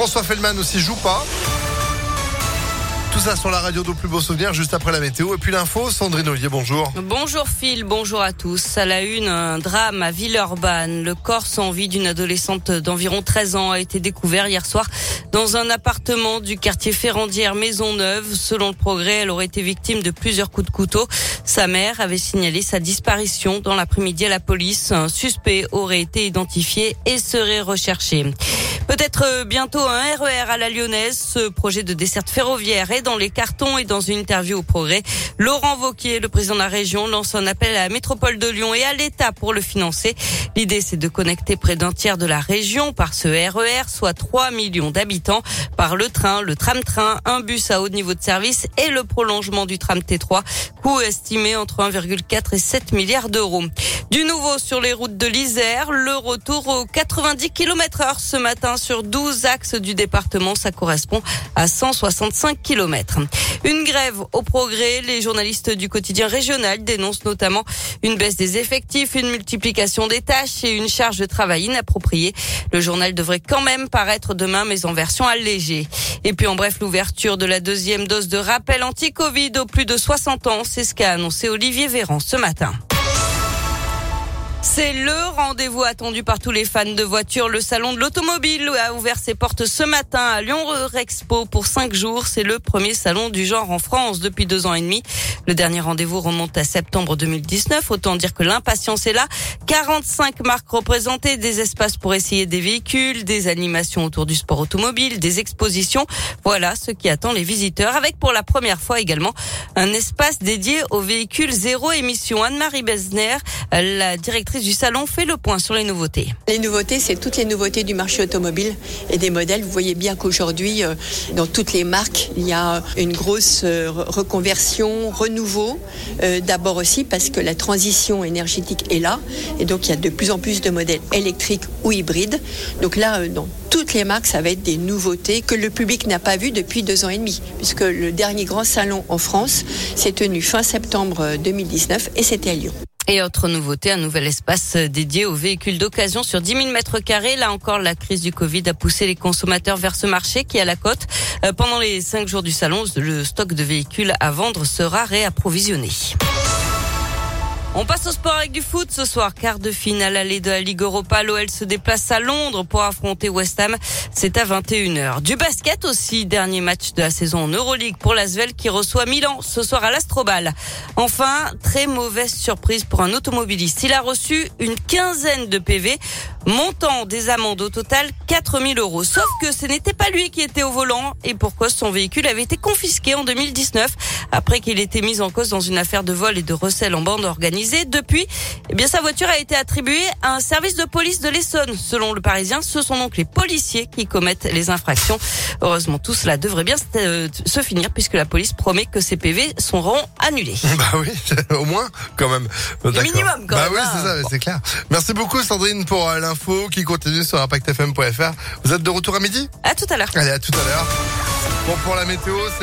François Fellman aussi joue pas. Tout ça sur la radio de plus beaux souvenirs juste après la météo. Et puis l'info, Sandrine Ollier, bonjour. Bonjour Phil, bonjour à tous. À la une, un drame à Villeurbanne. Le corps sans vie d'une adolescente d'environ 13 ans a été découvert hier soir dans un appartement du quartier Ferrandière Maisonneuve. Selon le progrès, elle aurait été victime de plusieurs coups de couteau. Sa mère avait signalé sa disparition dans l'après-midi à la police. Un suspect aurait été identifié et serait recherché. Peut-être euh, bientôt un RER e à la Lyonnaise. Ce projet de desserte ferroviaire est dans les cartons et dans une interview au progrès. Laurent Vauquier, le président de la région, lance un appel à la métropole de Lyon et à l'État pour le financer. L'idée, c'est de connecter près d'un tiers de la région par ce RER, e soit 3 millions d'habitants, par le train, le tram-train, un bus à haut niveau de service et le prolongement du tram T3, coût estimé entre 1,4 et 7 milliards d'euros. Du nouveau sur les routes de l'Isère, le retour aux 90 km heure ce matin sur 12 axes du département. Ça correspond à 165 km. Une grève au progrès. Les journalistes du quotidien régional dénoncent notamment une baisse des effectifs, une multiplication des tâches et une charge de travail inappropriée. Le journal devrait quand même paraître demain, mais en version allégée. Et puis en bref, l'ouverture de la deuxième dose de rappel anti-Covid aux plus de 60 ans, c'est ce qu'a annoncé Olivier Véran ce matin. C'est le rendez-vous attendu par tous les fans de voitures. Le salon de l'automobile a ouvert ses portes ce matin à Lyon Expo pour cinq jours. C'est le premier salon du genre en France depuis deux ans et demi. Le dernier rendez-vous remonte à septembre 2019. Autant dire que l'impatience est là. 45 marques représentées, des espaces pour essayer des véhicules, des animations autour du sport automobile, des expositions. Voilà ce qui attend les visiteurs avec pour la première fois également un espace dédié aux véhicules zéro émission. Anne-Marie Besner, la directrice du salon fait le point sur les nouveautés. Les nouveautés, c'est toutes les nouveautés du marché automobile et des modèles. Vous voyez bien qu'aujourd'hui, euh, dans toutes les marques, il y a une grosse euh, reconversion, renouveau. Euh, d'abord aussi parce que la transition énergétique est là et donc il y a de plus en plus de modèles électriques ou hybrides. Donc là, dans toutes les marques, ça va être des nouveautés que le public n'a pas vues depuis deux ans et demi, puisque le dernier grand salon en France s'est tenu fin septembre 2019 et c'était à Lyon. Et autre nouveauté, un nouvel espace dédié aux véhicules d'occasion sur 10 000 mètres carrés. Là encore, la crise du Covid a poussé les consommateurs vers ce marché qui est à la côte. Euh, pendant les cinq jours du salon, le stock de véhicules à vendre sera réapprovisionné. On passe au sport avec du foot ce soir. Quart de finale allée de la Ligue Europa. L'OL se déplace à Londres pour affronter West Ham. C'est à 21h. Du basket aussi. Dernier match de la saison en Euroleague pour l'Asvel qui reçoit Milan ce soir à l'Astrobal. Enfin, très mauvaise surprise pour un automobiliste. Il a reçu une quinzaine de PV. Montant des amendes au total 4000 euros. Sauf que ce n'était pas lui qui était au volant et pourquoi son véhicule avait été confisqué en 2019 après qu'il était mis en cause dans une affaire de vol et de recel en bande organisée. Depuis, eh bien, sa voiture a été attribuée à un service de police de l'Essonne. Selon le Parisien, ce sont donc les policiers qui commettent les infractions. Heureusement, tout cela devrait bien euh, se finir puisque la police promet que ces PV seront annulés. Bah oui, au moins, quand même. Le minimum, quand bah même. Bah oui, c'est ça, c'est clair. Merci beaucoup, Sandrine, pour euh, qui continue sur impactfm.fr. Vous êtes de retour à midi? À tout à l'heure. Allez, à tout à l'heure. Bon, pour la météo, c'est